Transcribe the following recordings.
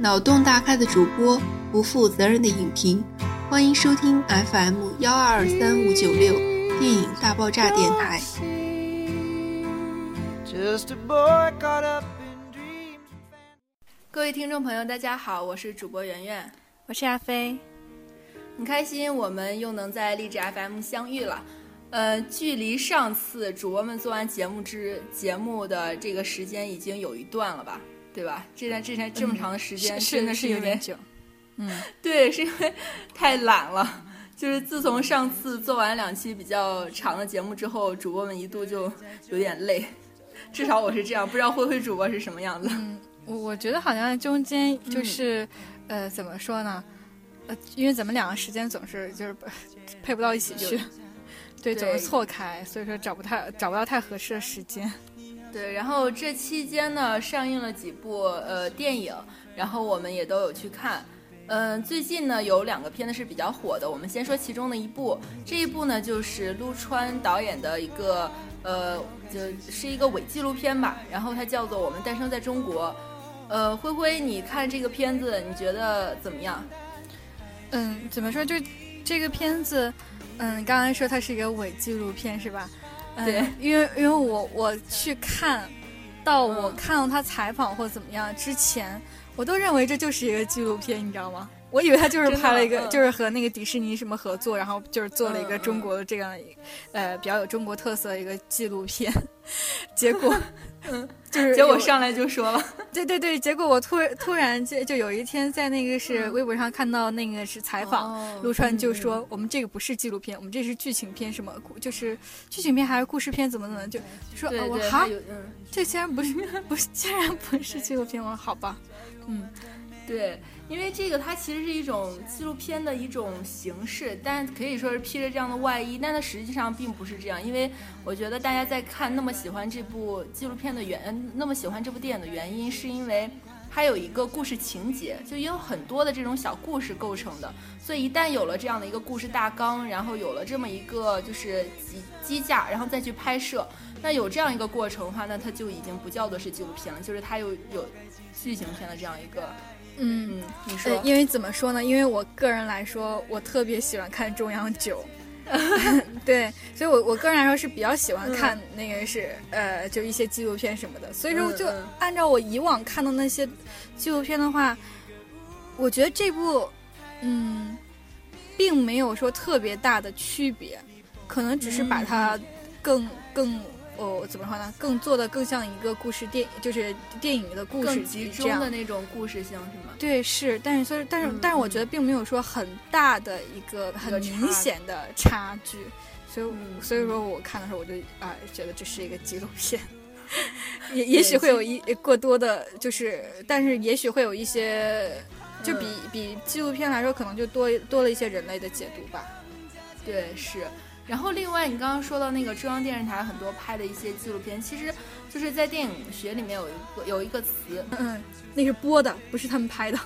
脑洞大开的主播，不负责任的影评，欢迎收听 FM 幺二二三五九六电影大爆炸电台。各位听众朋友，大家好，我是主播圆圆，我是阿飞，很开心我们又能在励志 FM 相遇了。呃，距离上次主播们做完节目之节目的这个时间已经有一段了吧？对吧？这段之前这么长的时间，真的是有点久。嗯，对，是因为太懒了。就是自从上次做完两期比较长的节目之后，主播们一度就有点累。至少我是这样，不知道灰灰主播是什么样子。嗯，我我觉得好像中间就是，呃，怎么说呢？呃，因为咱们两个时间总是就是 配不到一起去，对，总是错开，所以说找不太找不到太合适的时间。对，然后这期间呢，上映了几部呃电影，然后我们也都有去看。嗯，最近呢有两个片子是比较火的，我们先说其中的一部。这一部呢就是陆川导演的一个呃，就是一个伪纪录片吧，然后它叫做《我们诞生在中国》。呃，灰灰，你看这个片子，你觉得怎么样？嗯，怎么说？就这个片子，嗯，刚刚说它是一个伪纪录片，是吧？对，因为因为我我去看到我看到他采访或怎么样之前，我都认为这就是一个纪录片，你知道吗？我以为他就是拍了一个，就是和那个迪士尼什么合作，然后就是做了一个中国的这样，呃，比较有中国特色的一个纪录片。结果，嗯。就是结果上来就说了，对对对，结果我突突然就就有一天在那个是微博上看到那个是采访，陆川就说我们这个不是纪录片，我们这是剧情片，什么就是剧情片还是故事片，怎么怎么就就说我哈，这竟然不是不是竟然不是纪录片，我说好吧，嗯，对。因为这个，它其实是一种纪录片的一种形式，但可以说是披着这样的外衣，但它实际上并不是这样。因为我觉得大家在看那么喜欢这部纪录片的原，那么喜欢这部电影的原因，是因为它有一个故事情节，就有很多的这种小故事构成的。所以一旦有了这样的一个故事大纲，然后有了这么一个就是机机架，然后再去拍摄，那有这样一个过程的话，那它就已经不叫做是纪录片了，就是它有有剧情片的这样一个。嗯，你说，因为怎么说呢？因为我个人来说，我特别喜欢看中央九，对，所以我我个人来说是比较喜欢看那个是呃，就一些纪录片什么的。所以说，就按照我以往看的那些纪录片的话，我觉得这部嗯，并没有说特别大的区别，可能只是把它更更。哦，怎么说呢？更做的更像一个故事电，就是电影的故事集中的那种故事性，是吗？对，是。但是，所以，但是，但是，我觉得并没有说很大的一个很明显的差距。所以，所以说我看的时候，我就啊，觉得这是一个纪录片。也也许会有一过多的，就是，但是也许会有一些，就比比纪录片来说，可能就多多了一些人类的解读吧。对，是。然后，另外你刚刚说到那个中央电视台很多拍的一些纪录片，其实就是在电影学里面有一个有一个词，嗯，那是播的，不是他们拍的。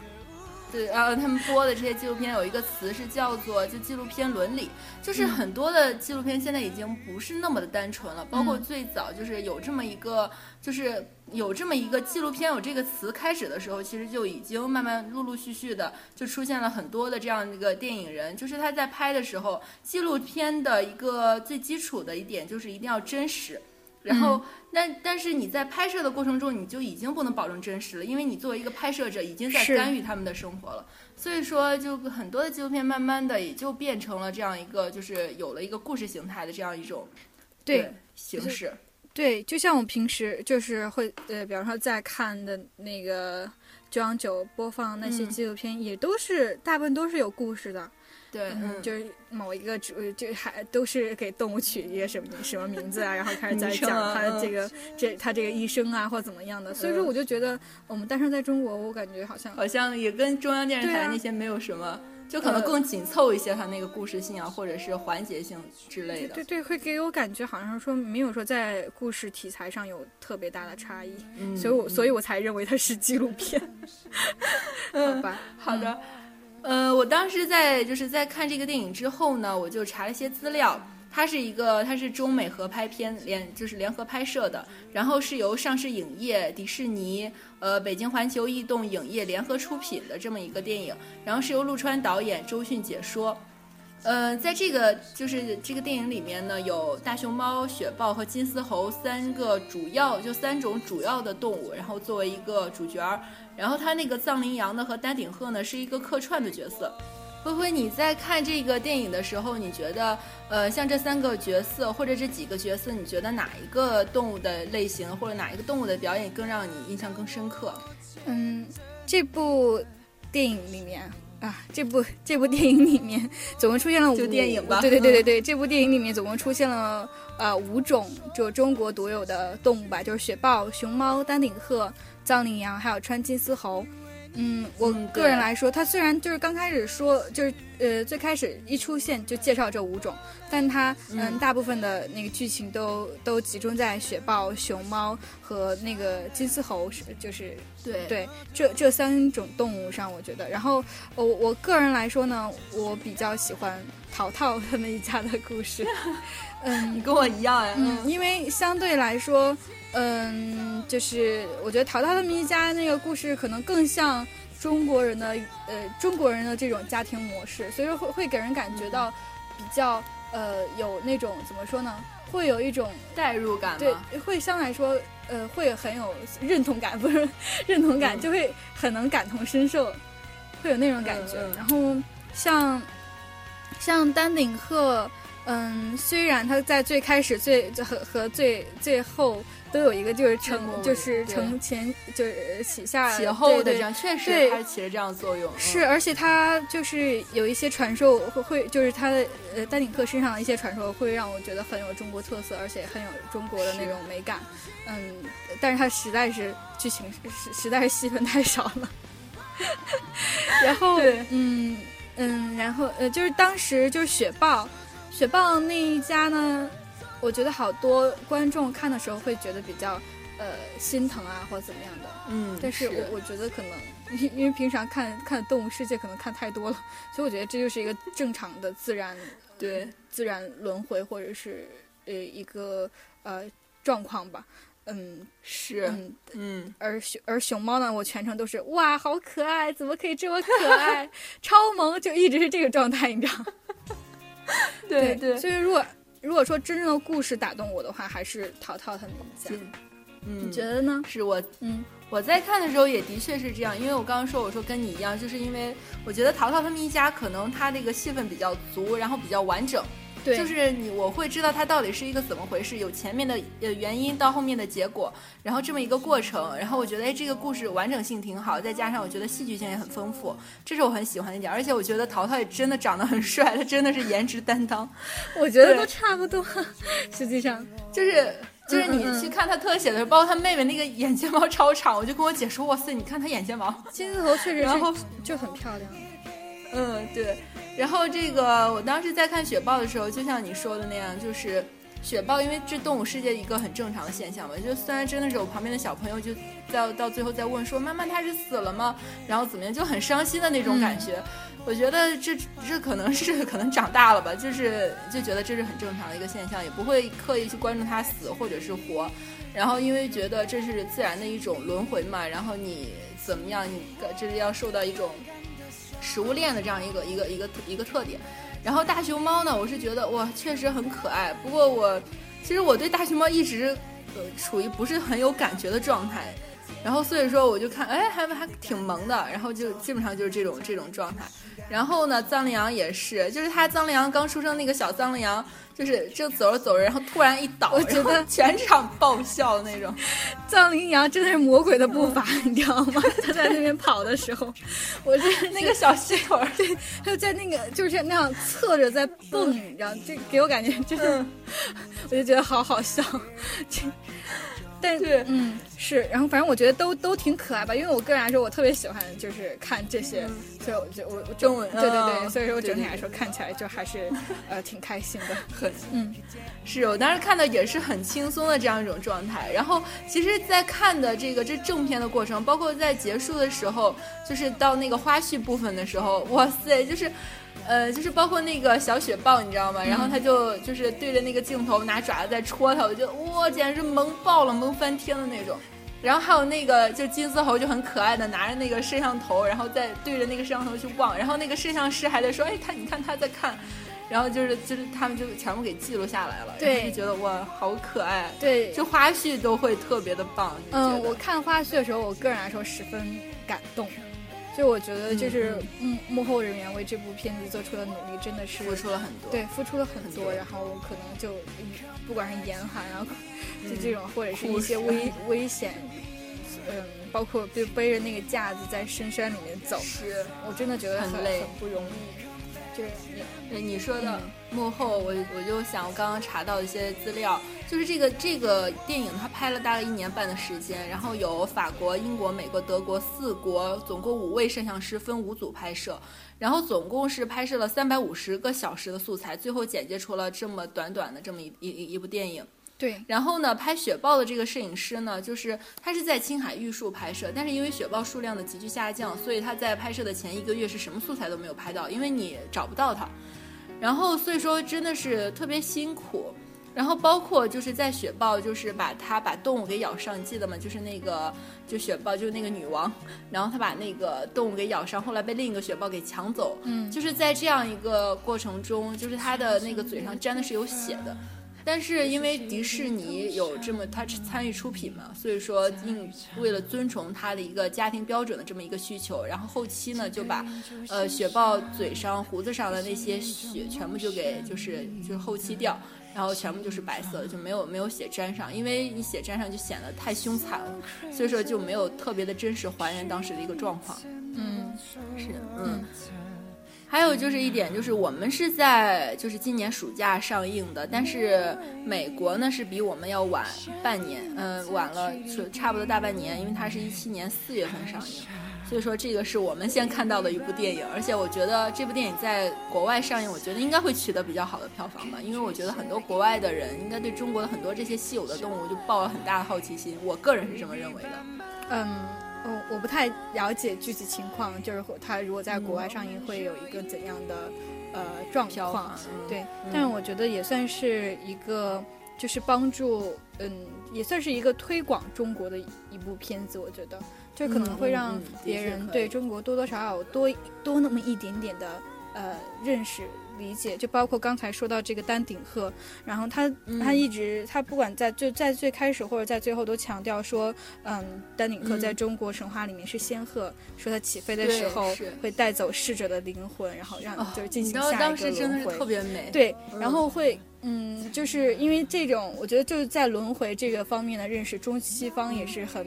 对，然后他们播的这些纪录片有一个词是叫做就纪录片伦理，就是很多的纪录片现在已经不是那么的单纯了，包括最早就是有这么一个，就是有这么一个纪录片有这个词开始的时候，其实就已经慢慢陆陆续续的就出现了很多的这样一个电影人，就是他在拍的时候，纪录片的一个最基础的一点就是一定要真实。然后，但但是你在拍摄的过程中，你就已经不能保证真实了，因为你作为一个拍摄者，已经在干预他们的生活了。所以说，就很多的纪录片慢慢的也就变成了这样一个，就是有了一个故事形态的这样一种对形式。对，就像我平时就是会呃，比方说在看的那个九央九播放那些纪录片，也都是大部分都是有故事的。对，嗯，就是某一个主，就还都是给动物取一个什么什么名字啊，然后开始在讲他这个这他这个一生啊，或怎么样的。所以说，我就觉得我们诞生在中国，我感觉好像好像也跟中央电视台那些没有什么，就可能更紧凑一些，它那个故事性啊，或者是环节性之类的。对对，会给我感觉好像说没有说在故事题材上有特别大的差异，所以我所以我才认为它是纪录片。好吧，好的。呃，我当时在就是在看这个电影之后呢，我就查了一些资料，它是一个，它是中美合拍片联，就是联合拍摄的，然后是由上市影业、迪士尼、呃北京环球异动影业联合出品的这么一个电影，然后是由陆川导演，周迅解说。呃，在这个就是这个电影里面呢，有大熊猫、雪豹和金丝猴三个主要，就三种主要的动物，然后作为一个主角儿。然后他那个藏羚羊呢和丹顶鹤呢是一个客串的角色。灰灰，你在看这个电影的时候，你觉得呃，像这三个角色或者这几个角色，你觉得哪一个动物的类型或者哪一个动物的表演更让你印象更深刻？嗯，这部电影里面。啊，这部这部电影里面总共出现了五，电影吧？对对对对对，这部电影里面总共出现了呃五种就中国独有的动物吧，就是雪豹、熊猫、丹顶鹤、藏羚羊，还有川金丝猴。嗯，我个人来说，它虽然就是刚开始说，就是呃最开始一出现就介绍这五种，但它嗯大部分的那个剧情都都集中在雪豹、熊猫和那个金丝猴是就是对对这这三种动物上，我觉得。然后我我个人来说呢，我比较喜欢淘淘他们一家的故事。嗯，你跟我一样呀。嗯，因为相对来说。嗯，就是我觉得淘淘他们一家那个故事可能更像中国人的呃中国人的这种家庭模式，所以说会会给人感觉到比较呃有那种怎么说呢？会有一种代入感，对，会相对来说呃会很有认同感，不是认同感，就会很能感同身受，会有那种感觉。然后像像丹顶鹤，嗯，虽然他在最开始最和和最最后。都有一个就是承就是承前就是起下起后的这样，确实它起了这样作用。是，而且它就是有一些传授会会就是它的呃丹顶鹤身上的一些传授会让我觉得很有中国特色，而且很有中国的那种美感。嗯，但是它实在是剧情实实在是戏份太少了。然后嗯嗯，然后呃就是当时就是雪豹雪豹那一家呢。我觉得好多观众看的时候会觉得比较，呃，心疼啊，或者怎么样的。嗯，但是我我觉得可能，因因为平常看看动物世界可能看太多了，所以我觉得这就是一个正常的自然，对自然轮回或者是呃一个呃状况吧。嗯，是，嗯嗯。而熊而熊猫呢，我全程都是哇，好可爱，怎么可以这么可爱，超萌，就一直是这个状态，你知道？对对。所以如果。如果说真正的故事打动我的话，还是淘淘他们一家。嗯，你觉得呢？是我，嗯，我在看的时候也的确是这样，因为我刚刚说，我说跟你一样，就是因为我觉得淘淘他们一家可能他那个戏份比较足，然后比较完整。对，就是你，我会知道它到底是一个怎么回事，有前面的呃原因到后面的结果，然后这么一个过程，然后我觉得哎这个故事完整性挺好，再加上我觉得戏剧性也很丰富，这是我很喜欢的一点，而且我觉得淘淘也真的长得很帅，他真的是颜值担当，我觉得都差不多，实际上。就是就是你去看他特写的时候，包括他妹妹那个眼睫毛超长，我就跟我姐说哇塞，你看他眼睫毛，金丝猴确实然后就很漂亮，嗯对。然后这个，我当时在看雪豹的时候，就像你说的那样，就是雪豹，因为这动物世界一个很正常的现象嘛。就虽然真的是我旁边的小朋友就在到最后在问说妈妈他是死了吗？然后怎么样就很伤心的那种感觉。我觉得这这可能是可能长大了吧，就是就觉得这是很正常的一个现象，也不会刻意去关注它死或者是活。然后因为觉得这是自然的一种轮回嘛，然后你怎么样，你这是要受到一种。食物链的这样一个一个一个一个特点，然后大熊猫呢，我是觉得哇，确实很可爱。不过我其实我对大熊猫一直呃处于不是很有感觉的状态，然后所以说我就看，哎，还还挺萌的，然后就基本上就是这种这种状态。然后呢，藏羚羊也是，就是它藏羚羊刚出生那个小藏羚羊。就是就走着走着，然后突然一倒，我觉得全场爆笑的那种。藏羚羊真的是魔鬼的步伐，你知道吗？它在那边跑的时候，我是那个小细腿，对，他就在那个就是那样侧着在蹦，你知道，这给我感觉就是，我就觉得好好笑。但是，嗯，是，然后反正我觉得都都挺可爱吧，因为我个人来说，我特别喜欢就是看这些，所以我就我中文，对对对，所以说我整体来说看起来就还是呃挺开心的，很，嗯，是我当时看的也是很轻松的这样一种状态。然后其实，在看的这个这正片的过程，包括在结束的时候，就是到那个花絮部分的时候，哇塞，就是。呃，就是包括那个小雪豹，你知道吗？然后他就就是对着那个镜头拿爪子在戳它，我觉得哇，简直是萌爆了，萌翻天的那种。然后还有那个就金丝猴就很可爱的拿着那个摄像头，然后再对着那个摄像头去望，然后那个摄像师还在说，哎，他你看他在看。然后就是就是他们就全部给记录下来了，对，就觉得哇，好可爱，对，就花絮都会特别的棒。嗯，我看花絮的时候，我个人来说十分感动，就我觉得就是幕幕后人员为这部片子做出的努力真的是付出了很多，对，付出了很多，然后可能就不管是严寒，然 后就这种或者是一些危危险，嗯，包括就背着那个架子在深山里面走，是。我真的觉得很累，很不容易。就是你，你说的幕后，我我就想，我刚刚查到一些资料，就是这个这个电影它拍了大概一年半的时间，然后有法国、英国、美国、德国四国，总共五位摄像师分五组拍摄，然后总共是拍摄了三百五十个小时的素材，最后剪接出了这么短短的这么一一一部电影。对，然后呢，拍雪豹的这个摄影师呢，就是他是在青海玉树拍摄，但是因为雪豹数量的急剧下降，所以他在拍摄的前一个月是什么素材都没有拍到，因为你找不到他。然后所以说真的是特别辛苦。然后包括就是在雪豹，就是把他把动物给咬上，你记得吗？就是那个就雪豹就是那个女王，然后他把那个动物给咬伤，后来被另一个雪豹给抢走。嗯，就是在这样一个过程中，就是他的那个嘴上沾的是有血的。但是因为迪士尼有这么他参与出品嘛，所以说应为了遵从他的一个家庭标准的这么一个需求，然后后期呢就把，呃雪豹嘴上胡子上的那些血全部就给就是就是后期掉，然后全部就是白色的，就没有没有血沾上，因为你血沾上就显得太凶残了，所以说就没有特别的真实还原当时的一个状况。嗯，是，嗯。还有就是一点，就是我们是在就是今年暑假上映的，但是美国呢是比我们要晚半年，嗯，晚了差不多大半年，因为它是一七年四月份上映，所以说这个是我们先看到的一部电影，而且我觉得这部电影在国外上映，我觉得应该会取得比较好的票房吧，因为我觉得很多国外的人应该对中国的很多这些稀有的动物就抱了很大的好奇心，我个人是这么认为的，嗯。哦，我不太了解具体情况，就是它如果在国外上映会有一个怎样的呃状况？对，但是我觉得也算是一个，就是帮助，嗯，也算是一个推广中国的一部片子。我觉得，就可能会让别人对中国多多少少多多那么一点点的呃认识。理解，就包括刚才说到这个丹顶鹤，然后他他一直他不管在就在最开始或者在最后都强调说，嗯，丹顶鹤在中国神话里面是仙鹤，说它起飞的时候会带走逝者的灵魂，然后让就是进行下一个轮回，特别美。对，然后会嗯，就是因为这种，我觉得就是在轮回这个方面的认识，中西方也是很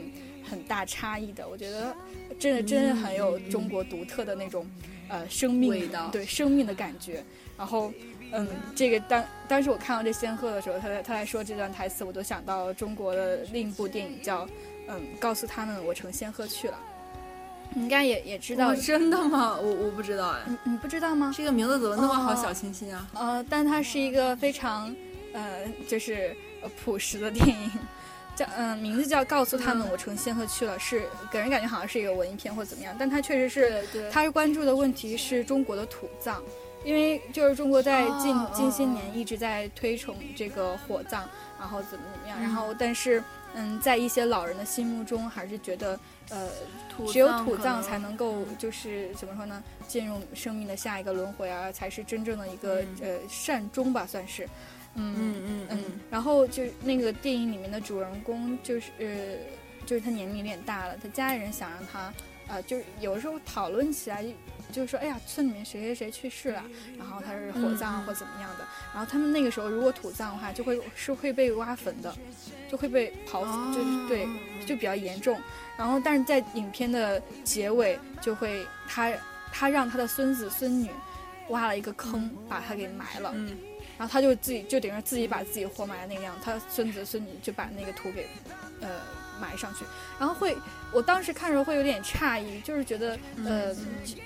很大差异的。我觉得真的真的很有中国独特的那种。呃，生命对生命的感觉，然后，嗯，这个当当时我看到这仙鹤的时候，他在他在说这段台词，我都想到中国的另一部电影叫，嗯，告诉他们我乘仙鹤去了，你应该也也知道，真的吗？我我不知道哎，你你不知道吗？这个名字怎么那么好小清新啊？呃，但它是一个非常，呃，就是朴实的电影。叫嗯，名字叫告诉他们我乘仙鹤去了，是给人感觉好像是一个文艺片或怎么样，但它确实是，他是关注的问题是中国的土葬，因为就是中国在近近些年一直在推崇这个火葬，然后怎么怎么样，然后但是嗯，在一些老人的心目中还是觉得呃，只有土葬才能够就是怎么说呢，进入生命的下一个轮回啊，才是真正的一个呃善终吧，算是。嗯嗯嗯嗯，然后就那个电影里面的主人公就是呃，就是他年龄有点大了，他家里人想让他，呃，就是有时候讨论起来，就是说，哎呀，村里面谁谁谁去世了，然后他是火葬或怎么样的，然后他们那个时候如果土葬的话，就会是会被挖坟的，就会被刨，就是对，就比较严重。然后但是在影片的结尾，就会他他让他的孙子孙女挖了一个坑，把他给埋了。然后他就自己就等于自己把自己活埋那个样，他孙子孙女就把那个土给，呃，埋上去。然后会，我当时看着会有点诧异，就是觉得，呃，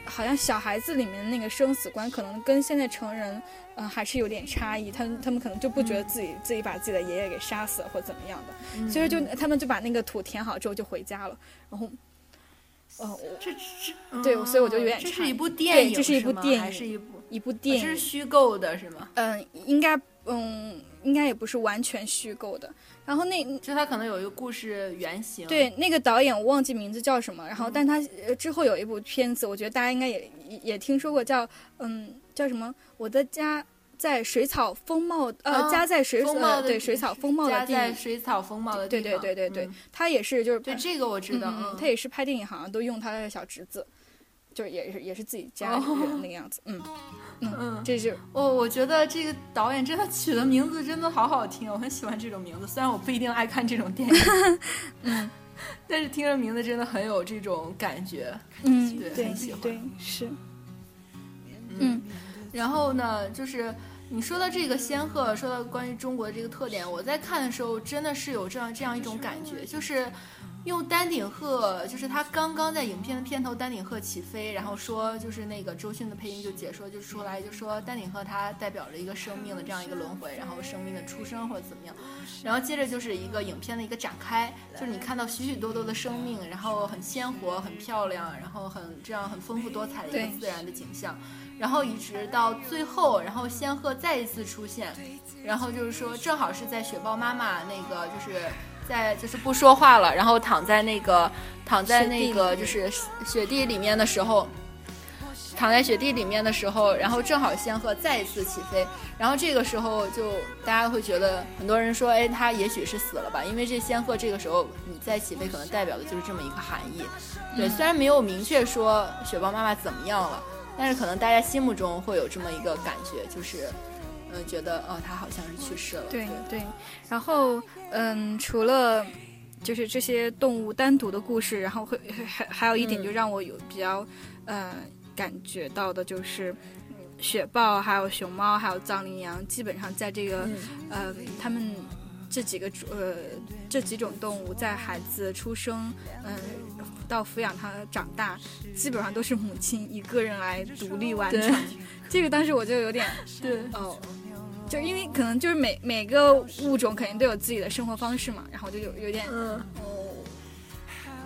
好像小孩子里面的那个生死观，可能跟现在成人，呃，还是有点差异。他他们可能就不觉得自己自己把自己的爷爷给杀死了或怎么样的，所以就他们就把那个土填好之后就回家了。然后，哦，这这对，所以我就有点。这是一部电影，这是一部电影，还是一部一部电影？这是虚构的，是吗？嗯，应该，嗯，应该也不是完全虚构的。然后那就他可能有一个故事原型。对，那个导演我忘记名字叫什么。然后，但他之后有一部片子，我觉得大家应该也也听说过，叫嗯，叫什么？我的家。在水草丰茂，呃，家在水草对水草丰茂的地，在水草丰茂的地方。对对对对对，他也是就是对这个我知道，他也是拍电影，好像都用他的小侄子，就是也是也是自己家人那个样子。嗯 嗯，这就我，我觉得这个导演真的取的名字真的好好听，我很喜欢这种名字。虽然我不一定爱看这种电影，嗯，但是听着名字真的很有这种感觉。嗯，对，很喜欢，对是。嗯，然后呢，就是。你说到这个仙鹤，说到关于中国的这个特点，我在看的时候真的是有这样这样一种感觉，就是用丹顶鹤，就是他刚刚在影片的片头丹顶鹤起飞，然后说就是那个周迅的配音就解说就出来就说丹顶鹤它代表着一个生命的这样一个轮回，然后生命的出生或者怎么样，然后接着就是一个影片的一个展开，就是你看到许许多多的生命，然后很鲜活、很漂亮，然后很这样很丰富多彩的一个自然的景象。然后一直到最后，然后仙鹤再一次出现，然后就是说，正好是在雪豹妈妈那个就是在就是不说话了，然后躺在那个躺在那个就是雪地里面的时候，躺在雪地里面的时候，然后正好仙鹤再一次起飞，然后这个时候就大家会觉得很多人说，哎，他也许是死了吧，因为这仙鹤这个时候你再起飞，可能代表的就是这么一个含义。对，虽然没有明确说雪豹妈妈怎么样了。但是可能大家心目中会有这么一个感觉，就是，嗯，觉得哦，他好像是去世了。对对。然后，嗯，除了就是这些动物单独的故事，然后会还还有一点就让我有比较，呃，感觉到的就是，雪豹、还有熊猫、还有藏羚羊，基本上在这个，呃，他们这几个呃这几种动物在孩子出生，嗯。到抚养它长大，基本上都是母亲一个人来独立完成。这个当时我就有点 对哦，就因为可能就是每每个物种肯定都有自己的生活方式嘛，然后就有有点哦，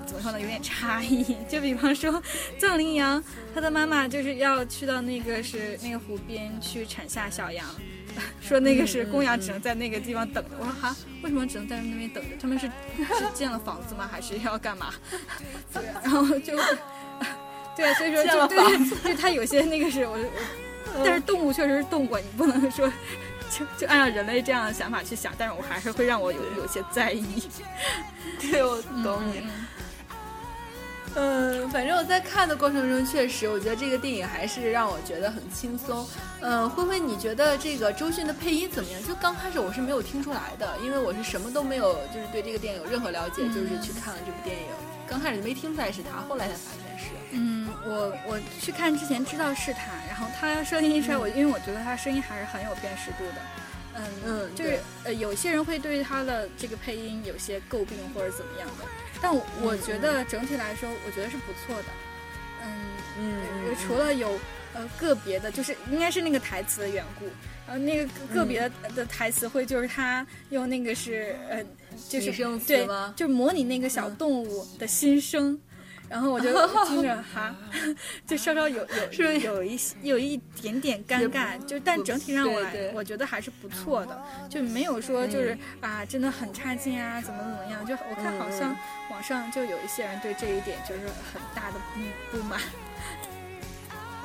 怎么说呢，有点差异。就比方说藏羚羊，它的妈妈就是要去到那个是那个湖边去产下小羊。说那个是公羊，只能在那个地方等着。我说哈，为什么只能在那边等着？他们是 是建了房子吗？还是要干嘛？对，然后就对啊，所以说就对，就它有些那个是我我，但是动物确实是动过，你不能说就就按照人类这样的想法去想，但是我还是会让我有有些在意。对，我懂你。嗯，反正我在看的过程中，确实，我觉得这个电影还是让我觉得很轻松。嗯，灰灰，你觉得这个周迅的配音怎么样？就刚开始我是没有听出来的，因为我是什么都没有，就是对这个电影有任何了解，就是去看了这部电影。刚开始没听出来是他，后来才发现是。嗯，我我去看之前知道是他，然后他声音一出来，我因为我觉得他声音还是很有辨识度的。嗯嗯，就是呃，有些人会对他的这个配音有些诟病或者怎么样的。但我觉得整体来说，我觉得是不错的。嗯嗯，除了有呃个别的，就是应该是那个台词的缘故，然后那个个别的台词会就是他用那个是呃就是对，就模拟那个小动物的心声。然后我就 听着哈，就稍稍有有是有一些有一点点尴尬，就但整体让我来，我觉得还是不错的，就没有说就是啊真的很差劲啊怎么怎么样，就我看好像网上就有一些人对这一点就是很大的不不满。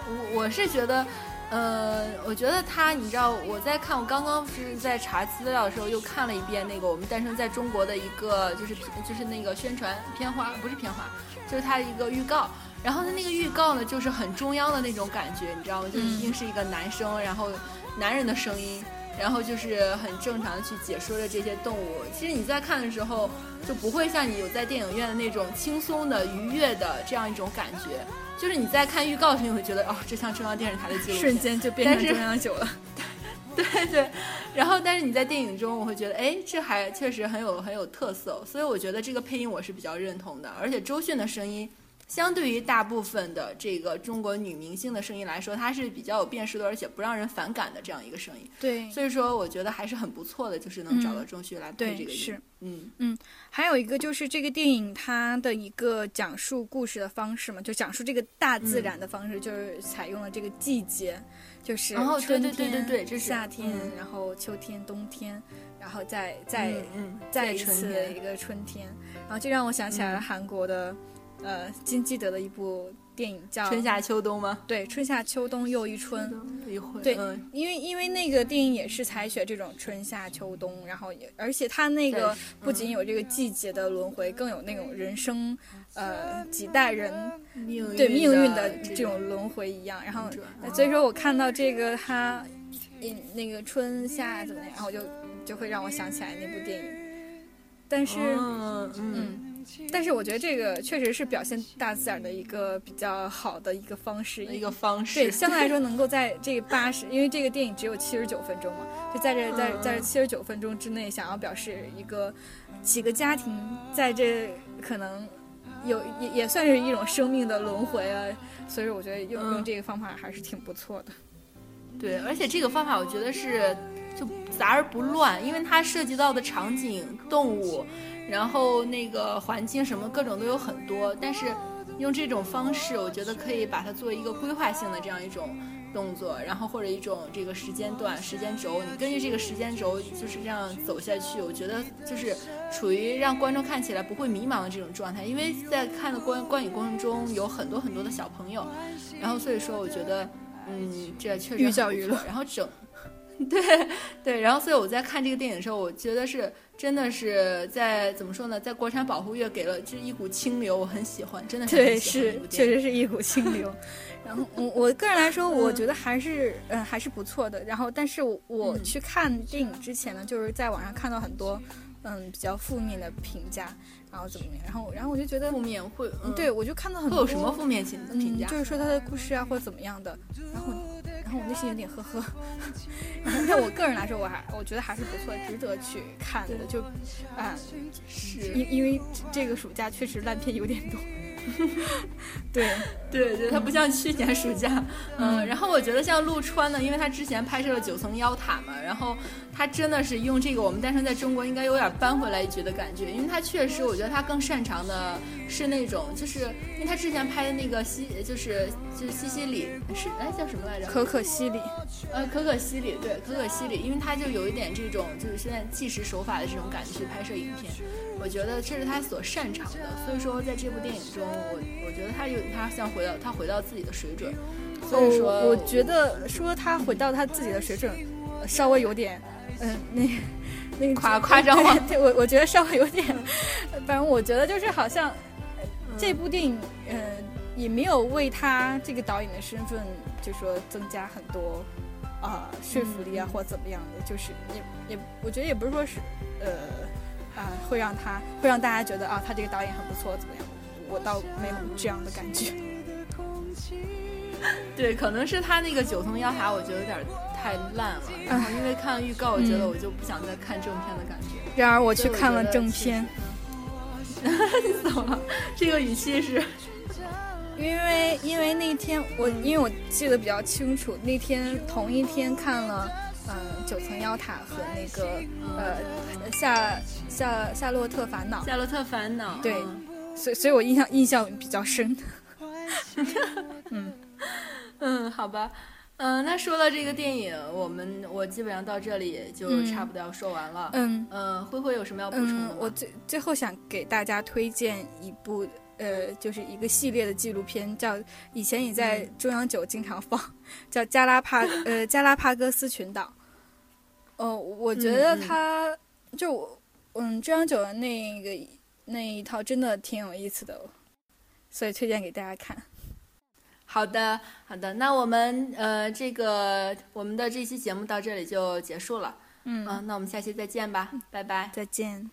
我我是觉得。呃，我觉得他，你知道，我在看，我刚刚是在查资料的时候，又看了一遍那个我们诞生在中国的一个，就是就是那个宣传片花，不是片花，就是它一个预告。然后它那个预告呢，就是很中央的那种感觉，你知道吗？就一定是一个男生，然后男人的声音，然后就是很正常的去解说着这些动物。其实你在看的时候，就不会像你有在电影院的那种轻松的、愉悦的这样一种感觉。就是你在看预告时，你会觉得哦，这像中央电视台的记录，瞬间就变成中央九了。对对，然后但是你在电影中，我会觉得哎，这还确实很有很有特色，所以我觉得这个配音我是比较认同的。而且周迅的声音相对于大部分的这个中国女明星的声音来说，它是比较有辨识度，而且不让人反感的这样一个声音。对，所以说我觉得还是很不错的，就是能找到钟旭来配这个音。是，嗯嗯，还有一个就是这个电影它的一个讲述故事的方式嘛，就讲述这个大自然的方式，就是采用了这个季节，就是春天、对对对对，这是夏天，然后秋天、冬天。然后再再嗯再一次的一个春天，然后就让我想起来了韩国的，呃金基德的一部电影叫《春夏秋冬》吗？对，春夏秋冬又一春。一回。对，因为因为那个电影也是采取这种春夏秋冬，然后也而且它那个不仅有这个季节的轮回，更有那种人生呃几代人对命运的这种轮回一样。然后所以说我看到这个它，那个春夏怎么样，然后就。就会让我想起来那部电影，但是，嗯，但是我觉得这个确实是表现大自然的一个比较好的一个方式，一个方式。对，相对来说能够在这八十，因为这个电影只有七十九分钟嘛，就在这在在这七十九分钟之内，想要表示一个几个家庭在这可能有也也算是一种生命的轮回啊，所以我觉得用用这个方法还是挺不错的。对，而且这个方法我觉得是。就杂而不乱，因为它涉及到的场景、动物，然后那个环境什么各种都有很多。但是用这种方式，我觉得可以把它做一个规划性的这样一种动作，然后或者一种这个时间段、时间轴，你根据这个时间轴就是这样走下去。我觉得就是处于让观众看起来不会迷茫的这种状态，因为在看的观观影过程中有很多很多的小朋友，然后所以说我觉得，嗯，这确实寓教于乐。然后整。对对，然后所以我在看这个电影的时候，我觉得是真的是在怎么说呢，在国产保护月给了就一股清流，我很喜欢，真的是对，是确实是一股清流。然后我我个人来说，我觉得还是嗯还是不错的。然后，但是我去看电影之前呢，就是在网上看到很多嗯比较负面的评价，然后怎么样？然后然后我就觉得负面会，对我就看到很多有什么负面评评价，就是说他的故事啊或者怎么样的，然后。然后我内心有点呵呵，但我个人来说，我还我觉得还是不错，值得去看的。就，啊，是因因为这个暑假确实烂片有点多。对对对，它不像去年暑假，嗯，然后我觉得像陆川呢，因为他之前拍摄了九层妖塔嘛，然后他真的是用这个我们诞生在中国应该有点扳回来一局的感觉，因为他确实我觉得他更擅长的是那种，就是因为他之前拍的那个西就是就是西西里是哎叫什么来着？可可西里，呃可可西里对可可西里，因为他就有一点这种就是现在纪实手法的这种感觉去拍摄影片，我觉得这是他所擅长的，所以说在这部电影中。我我觉得他有他像回到他回到自己的水准，所以说我觉得说他回到他自己的水准，稍微有点嗯那那夸夸张吗。对我我觉得稍微有点，反正我觉得就是好像这部电影嗯也没有为他这个导演的身份就说增加很多啊说服力啊或怎么样的，就是也也我觉得也不是说是呃啊会让他会让大家觉得啊他这个导演很不错怎么样。我倒没有这样的感觉，对，可能是他那个九层妖塔，我觉得有点太烂了。然后因为看了预告，我觉得我就不想再看正片的感觉。然而我去看了正片，你怎么了？这个语气是？因为因为那天我因为我记得比较清楚，那天同一天看了嗯九层妖塔和那个呃夏夏夏洛特烦恼。夏洛特烦恼，对。所以，所以我印象印象比较深。嗯 嗯，好吧，嗯，那说到这个电影，我们我基本上到这里就差不多要说完了。嗯嗯，灰灰有什么要补充的吗？我最最后想给大家推荐一部，呃，就是一个系列的纪录片，叫以前也在中央九经常放，叫加拉帕呃加拉帕戈斯群岛。哦，我觉得它就嗯中央九的那个。那一套真的挺有意思的，所以推荐给大家看。好的，好的，那我们呃，这个我们的这期节目到这里就结束了。嗯，那我们下期再见吧，拜拜，再见。